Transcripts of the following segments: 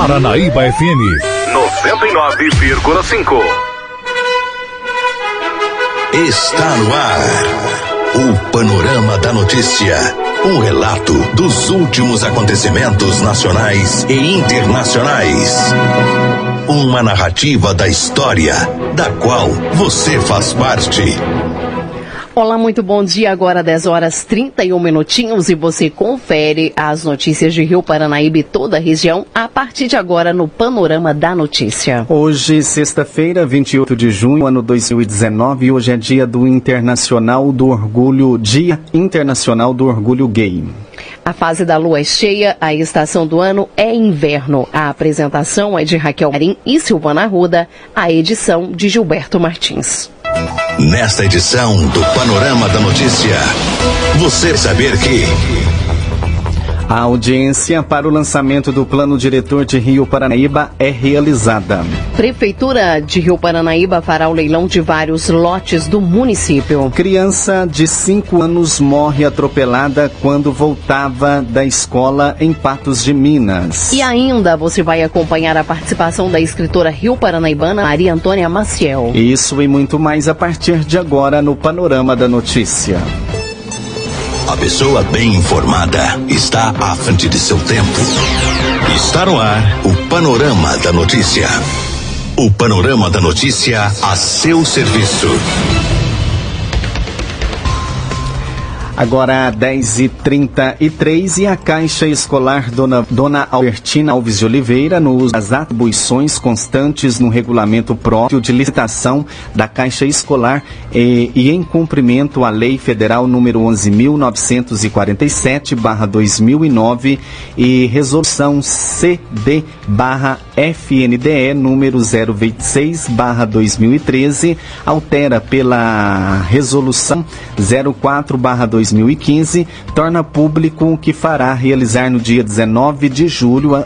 Paranaíba FM 99,5. Está no ar. O Panorama da Notícia. Um relato dos últimos acontecimentos nacionais e internacionais. Uma narrativa da história, da qual você faz parte. Olá, muito bom dia. Agora 10 horas 31 minutinhos e você confere as notícias de Rio Paranaíba e toda a região a partir de agora no Panorama da Notícia. Hoje, sexta-feira, 28 de junho, ano 2019, hoje é dia do Internacional do Orgulho, Dia Internacional do Orgulho Gay. A fase da lua é cheia, a estação do ano é inverno. A apresentação é de Raquel Marim e Silvana Ruda, a edição de Gilberto Martins. Nesta edição do Panorama da Notícia, você saber que. A audiência para o lançamento do Plano Diretor de Rio Paranaíba é realizada. Prefeitura de Rio Paranaíba fará o leilão de vários lotes do município. Criança de 5 anos morre atropelada quando voltava da escola em Patos de Minas. E ainda você vai acompanhar a participação da escritora Rio Paranaibana Maria Antônia Maciel. Isso e muito mais a partir de agora no Panorama da Notícia. A pessoa bem informada está à frente de seu tempo. Está no ar o Panorama da Notícia. O Panorama da Notícia a seu serviço. Agora 10h33 e a Caixa Escolar Dona, Dona Albertina Alves de Oliveira, no uso das atribuições constantes no regulamento próprio de licitação da Caixa Escolar e, e em cumprimento à Lei Federal número 11.947-2009 e Resolução CD-FNDE número 026-2013, altera pela Resolução 04-2013 2015, torna público o que fará realizar no dia 19 de julho,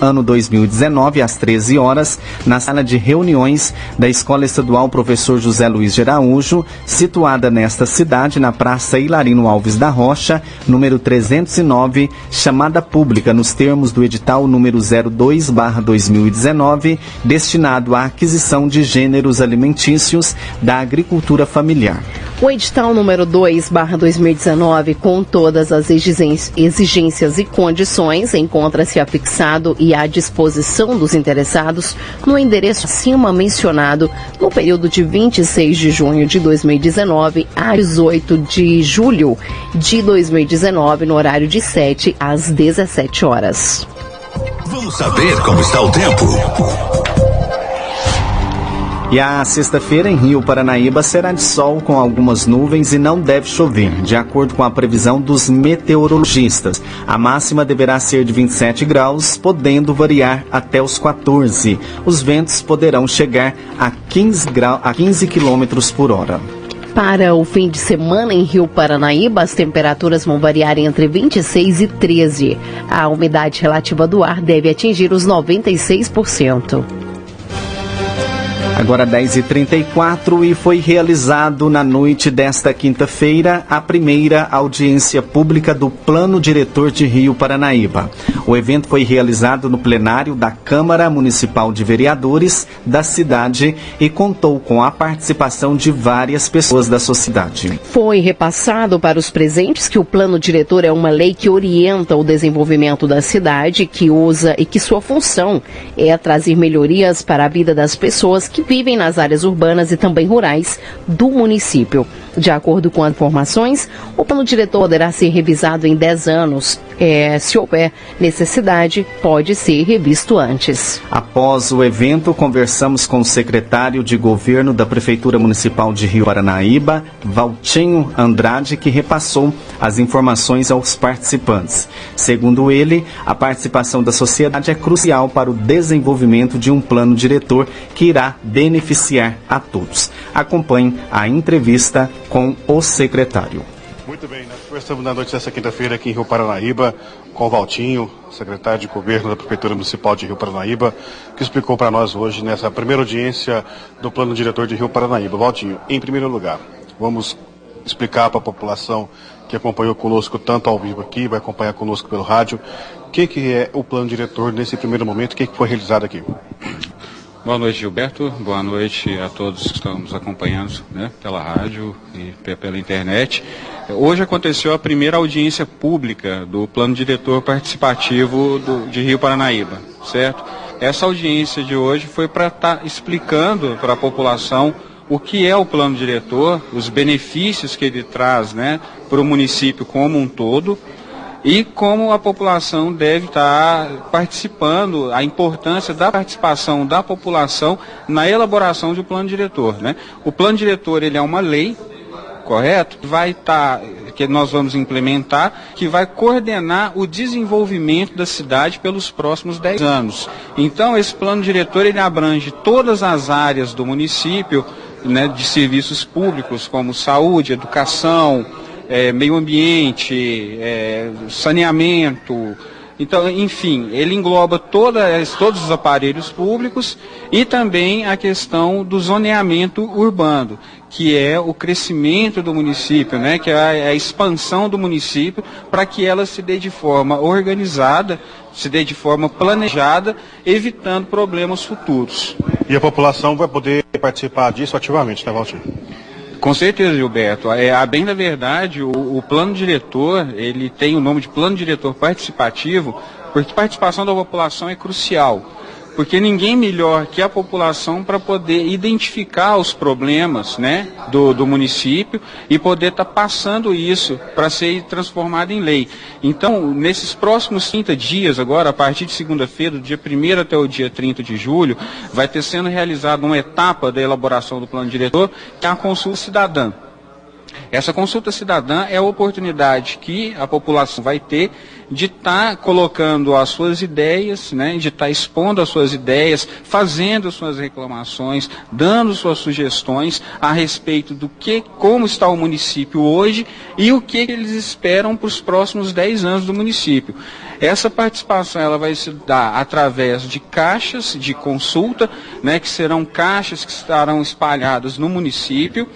ano 2019, às 13 horas, na sala de reuniões da Escola Estadual Professor José Luiz de Araújo, situada nesta cidade, na Praça Hilarino Alves da Rocha, número 309, chamada pública nos termos do edital número 02/2019, destinado à aquisição de gêneros alimentícios da agricultura familiar. O edital número 2/2019, com todas as exigências e condições, encontra-se afixado e à disposição dos interessados no endereço acima mencionado no período de 26 de junho de 2019 a 18 de julho de 2019, no horário de 7 às 17 horas. Vamos saber como está o tempo. E a sexta-feira em Rio Paranaíba será de sol com algumas nuvens e não deve chover, de acordo com a previsão dos meteorologistas. A máxima deverá ser de 27 graus, podendo variar até os 14. Os ventos poderão chegar a 15, grau, a 15 quilômetros por hora. Para o fim de semana em Rio Paranaíba, as temperaturas vão variar entre 26 e 13. A umidade relativa do ar deve atingir os 96%. Agora 10h34 e foi realizado na noite desta quinta-feira a primeira audiência pública do Plano Diretor de Rio Paranaíba. O evento foi realizado no plenário da Câmara Municipal de Vereadores da cidade e contou com a participação de várias pessoas da sociedade. Foi repassado para os presentes que o Plano Diretor é uma lei que orienta o desenvolvimento da cidade, que usa e que sua função é trazer melhorias para a vida das pessoas que vivem nas áreas urbanas e também rurais do município. De acordo com as informações, o plano diretor poderá ser revisado em 10 anos. É, se houver necessidade, pode ser revisto antes. Após o evento, conversamos com o secretário de governo da Prefeitura Municipal de Rio Paranaíba, Valtinho Andrade, que repassou as informações aos participantes. Segundo ele, a participação da sociedade é crucial para o desenvolvimento de um plano diretor que irá beneficiar a todos. Acompanhe a entrevista com o secretário. Muito bem, nós conversamos na noite dessa quinta-feira aqui em Rio Paranaíba com o Valtinho, secretário de governo da Prefeitura Municipal de Rio Paranaíba, que explicou para nós hoje nessa primeira audiência do plano diretor de Rio Paranaíba. Valtinho, em primeiro lugar, vamos explicar para a população que acompanhou conosco tanto ao vivo aqui, vai acompanhar conosco pelo rádio, o que, que é o plano diretor nesse primeiro momento, o que, que foi realizado aqui? Boa noite, Gilberto. Boa noite a todos que estão nos acompanhando né, pela rádio e pela internet. Hoje aconteceu a primeira audiência pública do Plano Diretor Participativo do, de Rio Paranaíba, certo? Essa audiência de hoje foi para estar tá explicando para a população o que é o plano diretor, os benefícios que ele traz né, para o município como um todo e como a população deve estar participando, a importância da participação da população na elaboração de um plano diretor. Né? O plano diretor ele é uma lei correto? Vai estar, tá, que nós vamos implementar, que vai coordenar o desenvolvimento da cidade pelos próximos 10 anos. Então, esse plano diretor ele abrange todas as áreas do município, né, de serviços públicos, como saúde, educação, é, meio ambiente, é, saneamento, então, enfim, ele engloba todas, todos os aparelhos públicos e também a questão do zoneamento urbano, que é o crescimento do município, né, que é a, é a expansão do município para que ela se dê de forma organizada, se dê de forma planejada, evitando problemas futuros. E a população vai poder participar disso ativamente, né, Valtir? Com certeza, Gilberto. É, a bem da verdade, o, o, plano diretor, ele tem o nome de plano diretor participativo, porque participação da população é crucial porque ninguém melhor que a população para poder identificar os problemas né, do, do município e poder estar tá passando isso para ser transformado em lei. Então, nesses próximos 30 dias, agora, a partir de segunda-feira, do dia 1 até o dia 30 de julho, vai ter sendo realizada uma etapa da elaboração do plano diretor, que é a consulta cidadã. Essa consulta cidadã é a oportunidade que a população vai ter de estar tá colocando as suas ideias, né, de estar tá expondo as suas ideias, fazendo suas reclamações, dando suas sugestões a respeito do que, como está o município hoje e o que eles esperam para os próximos 10 anos do município. Essa participação ela vai se dar através de caixas de consulta, né, que serão caixas que estarão espalhadas no município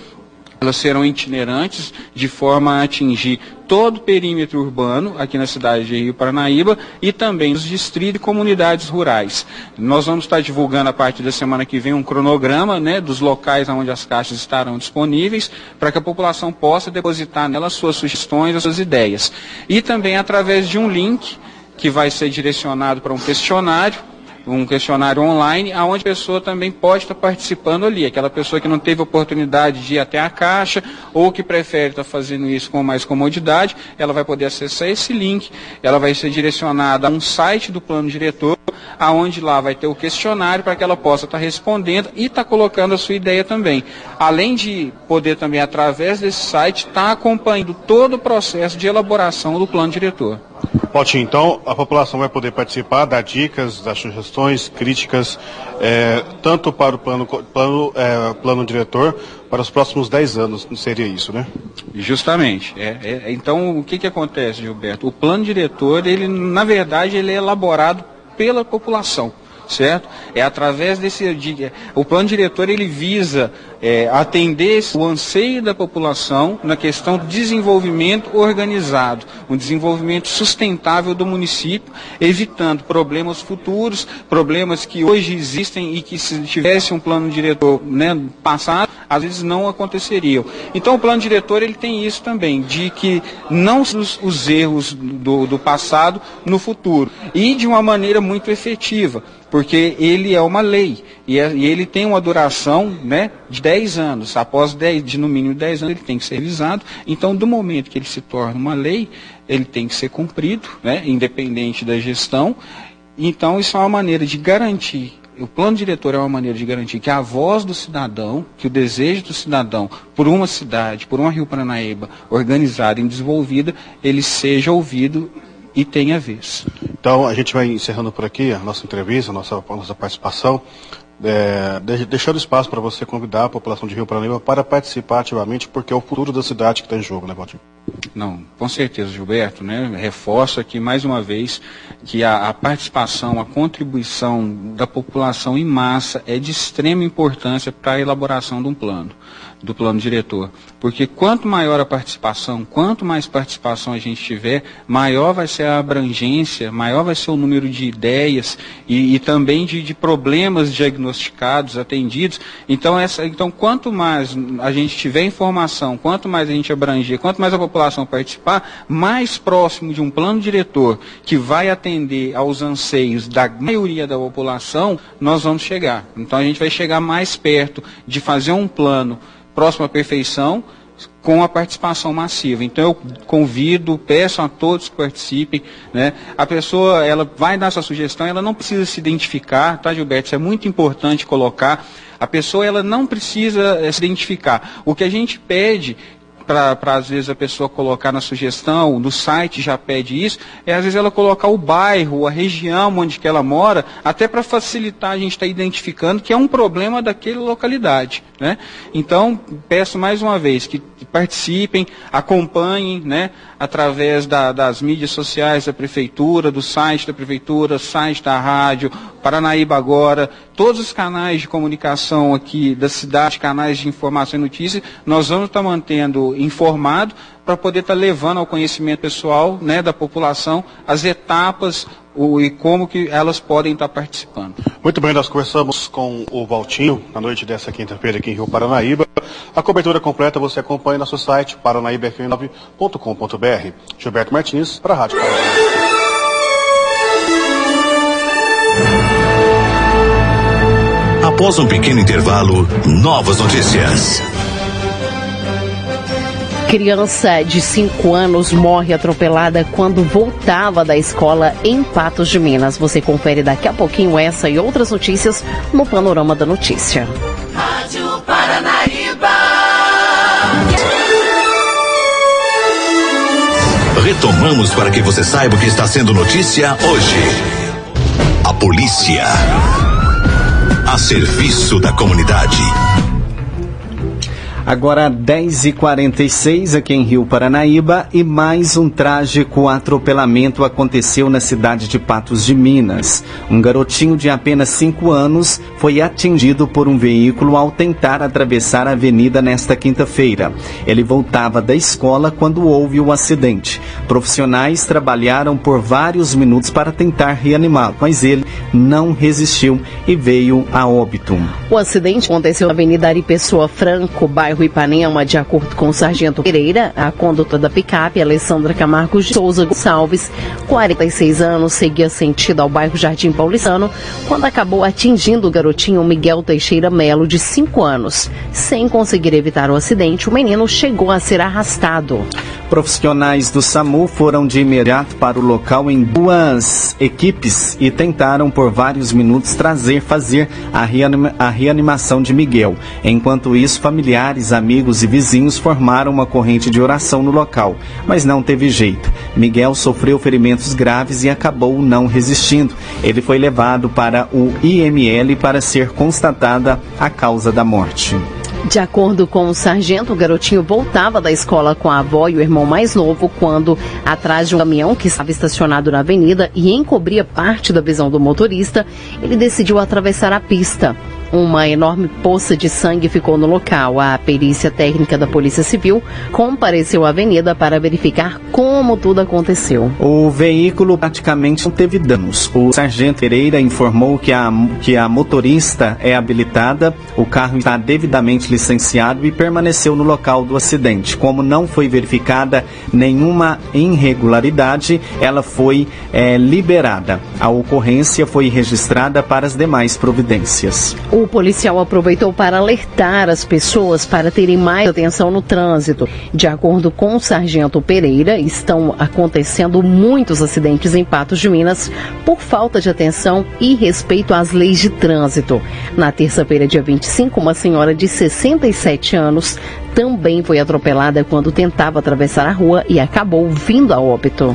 elas serão itinerantes de forma a atingir todo o perímetro urbano aqui na cidade de Rio Paranaíba e também os distritos e comunidades rurais. Nós vamos estar divulgando a partir da semana que vem um cronograma né, dos locais onde as caixas estarão disponíveis para que a população possa depositar nelas suas sugestões, as suas ideias. E também através de um link que vai ser direcionado para um questionário um questionário online, aonde a pessoa também pode estar participando ali. Aquela pessoa que não teve oportunidade de ir até a caixa ou que prefere estar fazendo isso com mais comodidade, ela vai poder acessar esse link. Ela vai ser direcionada a um site do plano diretor, aonde lá vai ter o questionário para que ela possa estar respondendo e estar colocando a sua ideia também. Além de poder também, através desse site, estar acompanhando todo o processo de elaboração do plano diretor. Potinho, então a população vai poder participar, dar dicas, dar sugestões, críticas, é, tanto para o plano, plano, é, plano diretor, para os próximos 10 anos, seria isso, né? Justamente. É, é, então, o que, que acontece, Gilberto? O plano diretor, ele, na verdade, ele é elaborado pela população certo? É através desse o plano diretor ele visa é, atender o anseio da população na questão do desenvolvimento organizado, um desenvolvimento sustentável do município, evitando problemas futuros, problemas que hoje existem e que se tivesse um plano diretor né, passado, às vezes não aconteceriam. Então o plano diretor ele tem isso também, de que não os, os erros do, do passado no futuro e de uma maneira muito efetiva porque ele é uma lei e, é, e, ele tem uma duração né, de 10 anos. Após 10, de no mínimo 10 anos, ele tem que ser revisado. Então, do momento que ele se torna uma lei, ele tem que ser cumprido, né, independente da gestão. Então, isso é uma maneira de garantir. O plano diretor é uma maneira de garantir que a voz do cidadão, que o desejo do cidadão por uma cidade, por uma Rio Paranaíba organizada e desenvolvida, ele seja ouvido e tenha vez. Então, a gente vai encerrando por aqui a nossa entrevista, a nossa, a nossa participação é, deixando espaço para você convidar a população de Rio Paranaíba para participar ativamente, porque é o futuro da cidade que está em jogo, né, Valdir? Não, com certeza, Gilberto, né? Reforço aqui mais uma vez que a, a, participação, a contribuição da população em massa é de extrema importância para a elaboração de um plano do plano diretor. Porque quanto maior a participação, quanto mais participação a gente tiver, maior vai ser a abrangência, maior vai ser o número de ideias e, e também de, de, problemas diagnosticados, atendidos. Então, essa, então, quanto mais a gente tiver informação, quanto mais a gente abranger, quanto mais a população participar, mais próximo de um plano diretor que vai atender aos anseios da maioria da população, nós vamos chegar. Então, a gente vai chegar mais perto de fazer um plano próximo à perfeição, com a participação massiva. Então eu convido, peço a todos que participem, né? A pessoa, ela vai dar sua sugestão, ela não precisa se identificar, tá, Gilberto? Isso é muito importante colocar. A pessoa, ela não precisa eh, se identificar. O que a gente pede para às vezes a pessoa colocar na sugestão, no site já pede isso, é às vezes ela colocar o bairro, a região onde que ela mora, até para facilitar a gente estar tá identificando que é um problema daquela localidade. Né? Então, peço mais uma vez que participem, acompanhem né, através da, das mídias sociais da Prefeitura, do site da Prefeitura, site da rádio, Paranaíba Agora, todos os canais de comunicação aqui da cidade, canais de informação e notícia, nós vamos estar mantendo informado para poder estar levando ao conhecimento pessoal né, da população as etapas o, e como que elas podem estar participando. Muito bem, nós conversamos com o Valtinho na noite dessa quinta-feira aqui em Rio Paranaíba. A cobertura completa você acompanha no nosso site paranaíbafm9.com.br. Gilberto Martins, para a Rádio Paranaíba. Após um pequeno intervalo, novas notícias. Criança de 5 anos morre atropelada quando voltava da escola em Patos de Minas. Você confere daqui a pouquinho essa e outras notícias no Panorama da Notícia. Rádio Paranaíba. Retomamos para que você saiba o que está sendo notícia hoje. A polícia. A serviço da comunidade. Agora 10h46 aqui em Rio Paranaíba e mais um trágico atropelamento aconteceu na cidade de Patos de Minas. Um garotinho de apenas 5 anos foi atingido por um veículo ao tentar atravessar a avenida nesta quinta-feira. Ele voltava da escola quando houve o acidente. Profissionais trabalharam por vários minutos para tentar reanimá-lo, mas ele não resistiu e veio a óbito. O acidente aconteceu na Avenida Ari Pessoa Franco, bairro Ipanema, de acordo com o sargento Pereira, a condutora da picape, Alessandra Camargo de Souza Gonçalves, 46 anos, seguia sentido ao bairro Jardim Paulistano, quando acabou atingindo o garotinho Miguel Teixeira Melo, de 5 anos. Sem conseguir evitar o acidente, o menino chegou a ser arrastado. Profissionais do SAMU foram de imediato para o local em duas equipes e tentaram por vários minutos trazer, fazer a, reanima, a reanimação de Miguel. Enquanto isso, familiares, amigos e vizinhos formaram uma corrente de oração no local, mas não teve jeito. Miguel sofreu ferimentos graves e acabou não resistindo. Ele foi levado para o IML para ser constatada a causa da morte. De acordo com o sargento, o garotinho voltava da escola com a avó e o irmão mais novo quando, atrás de um caminhão que estava estacionado na avenida e encobria parte da visão do motorista, ele decidiu atravessar a pista. Uma enorme poça de sangue ficou no local. A perícia técnica da Polícia Civil compareceu à avenida para verificar como tudo aconteceu. O veículo praticamente não teve danos. O sargento Pereira informou que a, que a motorista é habilitada, o carro está devidamente licenciado e permaneceu no local do acidente. Como não foi verificada nenhuma irregularidade, ela foi é, liberada. A ocorrência foi registrada para as demais providências. O policial aproveitou para alertar as pessoas para terem mais atenção no trânsito. De acordo com o sargento Pereira, estão acontecendo muitos acidentes em Patos de Minas por falta de atenção e respeito às leis de trânsito. Na terça-feira, dia 25, uma senhora de 60 67 anos também foi atropelada quando tentava atravessar a rua e acabou vindo a óbito.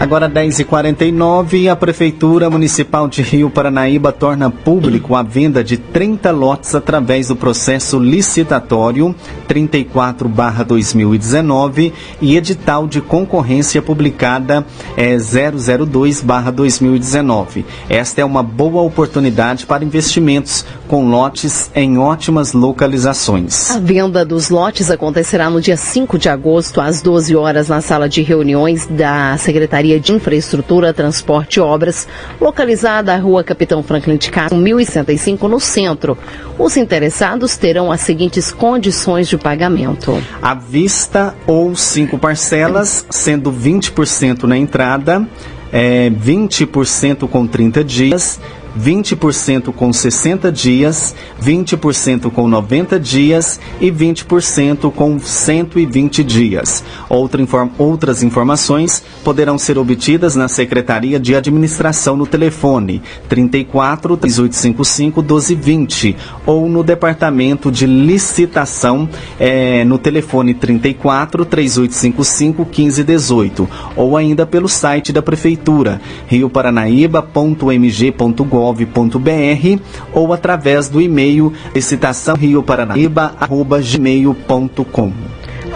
Agora 10h49, a Prefeitura Municipal de Rio Paranaíba torna público a venda de 30 lotes através do processo licitatório 34-2019 e edital de concorrência publicada é, 002-2019. Esta é uma boa oportunidade para investimentos com lotes em ótimas localizações. A venda dos lotes acontecerá no dia 5 de agosto, às 12 horas, na sala de reuniões da Secretaria de Infraestrutura, Transporte e Obras, localizada à Rua Capitão Franklin de Castro, 1065, no centro. Os interessados terão as seguintes condições de pagamento: à vista ou cinco parcelas, sendo 20% na entrada, é, 20% com 30 dias 20% com 60 dias, 20% com 90 dias e 20% com 120 dias. Outra inform outras informações poderão ser obtidas na Secretaria de Administração no telefone 34 3855 1220 ou no Departamento de Licitação é, no telefone 34 3855 1518 ou ainda pelo site da Prefeitura rioparanaíba.mg.gov gov.br ou através do e-mail licitaçãorioparanaíba.gmail.com.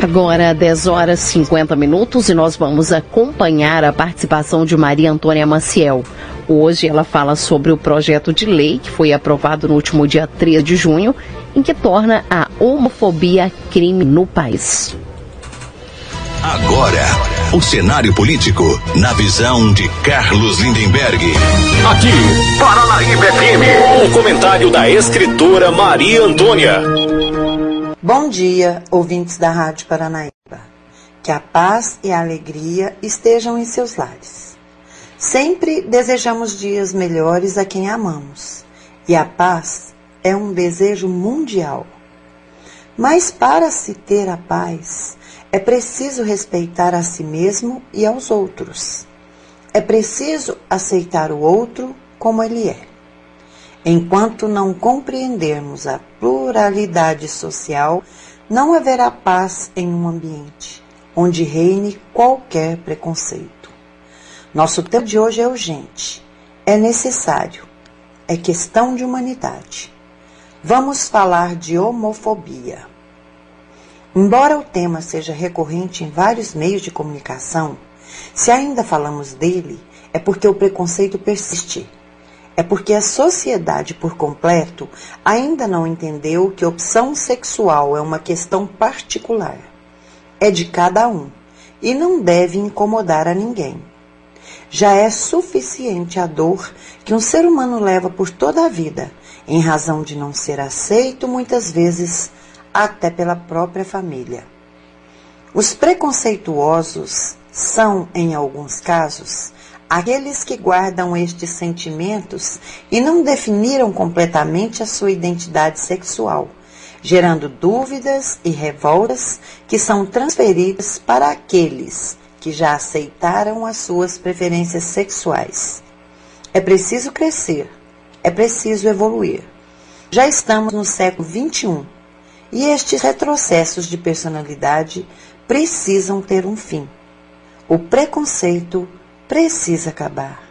Agora, 10 horas 50 minutos e nós vamos acompanhar a participação de Maria Antônia Maciel. Hoje ela fala sobre o projeto de lei que foi aprovado no último dia 3 de junho, em que torna a homofobia crime no país. Agora, o cenário político na visão de Carlos Lindenberg. Aqui, Paranaíba FM, o comentário da escritora Maria Antônia. Bom dia, ouvintes da Rádio Paranaíba. Que a paz e a alegria estejam em seus lares. Sempre desejamos dias melhores a quem amamos, e a paz é um desejo mundial. Mas para se ter a paz, é preciso respeitar a si mesmo e aos outros. É preciso aceitar o outro como ele é. Enquanto não compreendermos a pluralidade social, não haverá paz em um ambiente onde reine qualquer preconceito. Nosso tempo de hoje é urgente, é necessário, é questão de humanidade. Vamos falar de homofobia. Embora o tema seja recorrente em vários meios de comunicação, se ainda falamos dele, é porque o preconceito persiste. É porque a sociedade por completo ainda não entendeu que opção sexual é uma questão particular. É de cada um e não deve incomodar a ninguém. Já é suficiente a dor que um ser humano leva por toda a vida, em razão de não ser aceito muitas vezes até pela própria família. Os preconceituosos são, em alguns casos, aqueles que guardam estes sentimentos e não definiram completamente a sua identidade sexual, gerando dúvidas e revoltas que são transferidas para aqueles que já aceitaram as suas preferências sexuais. É preciso crescer, é preciso evoluir. Já estamos no século XXI e estes retrocessos de personalidade precisam ter um fim. O preconceito precisa acabar.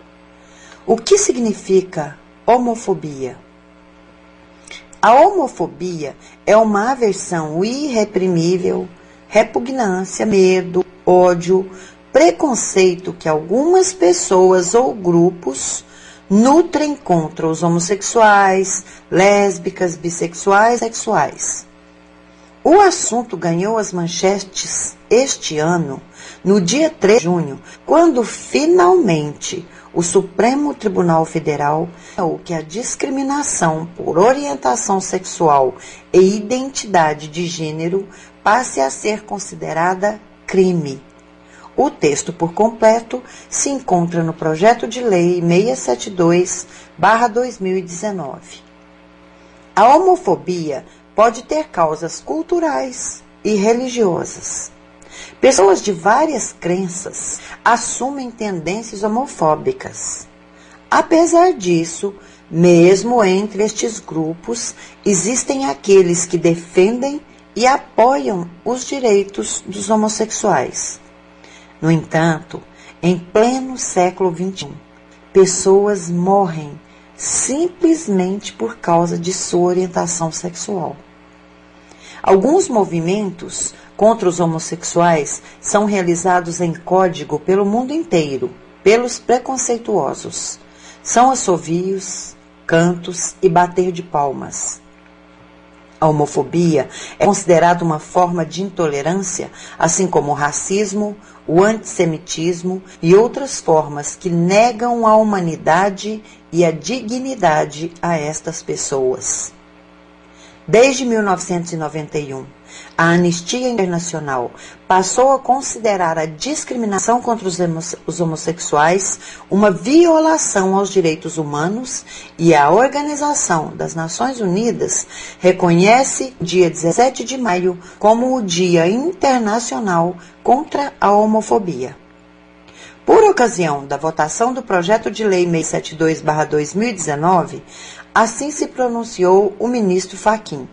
O que significa homofobia? A homofobia é uma aversão irreprimível, repugnância, medo, ódio, preconceito que algumas pessoas ou grupos nutrem contra os homossexuais, lésbicas, bissexuais, sexuais. O assunto ganhou as manchetes este ano, no dia 3 de junho, quando finalmente o Supremo Tribunal Federal o que a discriminação por orientação sexual e identidade de gênero passe a ser considerada crime. O texto por completo se encontra no projeto de lei 672/2019. A homofobia pode ter causas culturais e religiosas. Pessoas de várias crenças assumem tendências homofóbicas. Apesar disso, mesmo entre estes grupos, existem aqueles que defendem e apoiam os direitos dos homossexuais. No entanto, em pleno século XXI, pessoas morrem simplesmente por causa de sua orientação sexual. Alguns movimentos contra os homossexuais são realizados em código pelo mundo inteiro, pelos preconceituosos. São assovios, cantos e bater de palmas. A homofobia é considerada uma forma de intolerância, assim como o racismo, o antissemitismo e outras formas que negam a humanidade e a dignidade a estas pessoas. Desde 1991, a Anistia Internacional passou a considerar a discriminação contra os homossexuais uma violação aos direitos humanos e a Organização das Nações Unidas reconhece dia 17 de maio como o Dia Internacional contra a Homofobia. Por ocasião da votação do projeto de lei 672/2019, assim se pronunciou o ministro Faquim.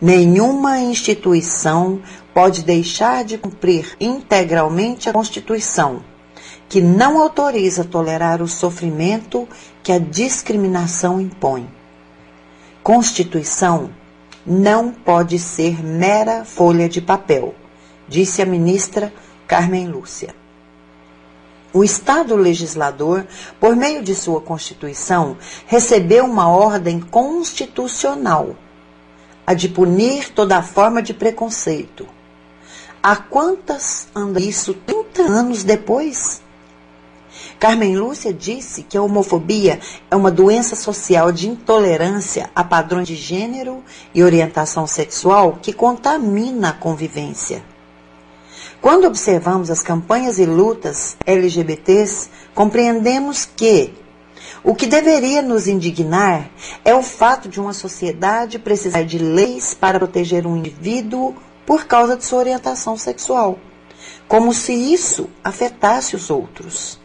Nenhuma instituição pode deixar de cumprir integralmente a Constituição, que não autoriza tolerar o sofrimento que a discriminação impõe. Constituição não pode ser mera folha de papel, disse a ministra Carmen Lúcia. O Estado legislador, por meio de sua Constituição, recebeu uma ordem constitucional a de punir toda forma de preconceito. Há quantas anda isso 30 anos depois? Carmen Lúcia disse que a homofobia é uma doença social de intolerância a padrões de gênero e orientação sexual que contamina a convivência. Quando observamos as campanhas e lutas LGBTs, compreendemos que o que deveria nos indignar é o fato de uma sociedade precisar de leis para proteger um indivíduo por causa de sua orientação sexual, como se isso afetasse os outros.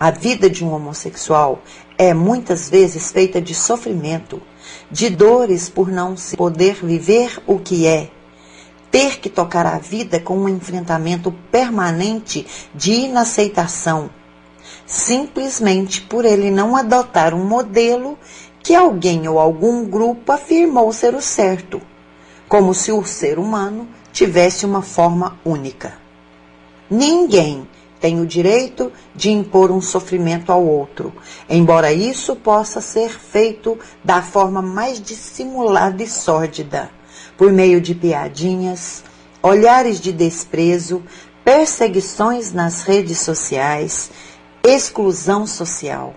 A vida de um homossexual é muitas vezes feita de sofrimento, de dores por não se poder viver o que é, ter que tocar a vida com um enfrentamento permanente de inaceitação simplesmente por ele não adotar um modelo que alguém ou algum grupo afirmou ser o certo, como se o ser humano tivesse uma forma única. Ninguém tem o direito de impor um sofrimento ao outro, embora isso possa ser feito da forma mais dissimulada e sórdida, por meio de piadinhas, olhares de desprezo, perseguições nas redes sociais exclusão social.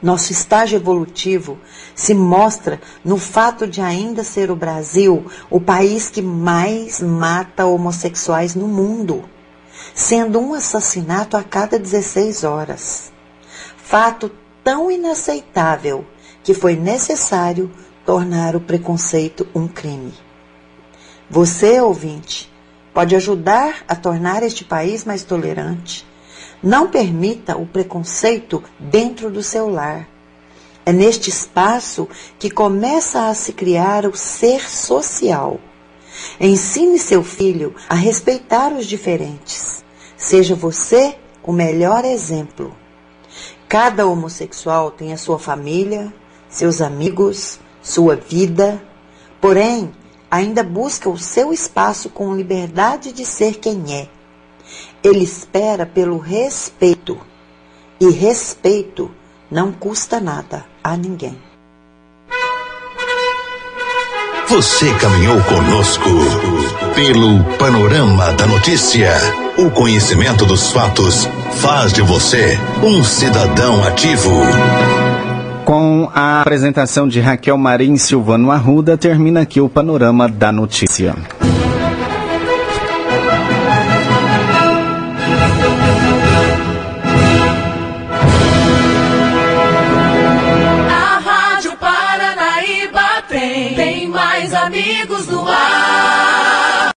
Nosso estágio evolutivo se mostra no fato de ainda ser o Brasil o país que mais mata homossexuais no mundo, sendo um assassinato a cada 16 horas. Fato tão inaceitável que foi necessário tornar o preconceito um crime. Você, ouvinte, pode ajudar a tornar este país mais tolerante não permita o preconceito dentro do seu lar. É neste espaço que começa a se criar o ser social. Ensine seu filho a respeitar os diferentes. Seja você o melhor exemplo. Cada homossexual tem a sua família, seus amigos, sua vida, porém, ainda busca o seu espaço com liberdade de ser quem é ele espera pelo respeito. E respeito não custa nada a ninguém. Você caminhou conosco pelo panorama da notícia. O conhecimento dos fatos faz de você um cidadão ativo. Com a apresentação de Raquel Marim Silvano Arruda, termina aqui o panorama da notícia.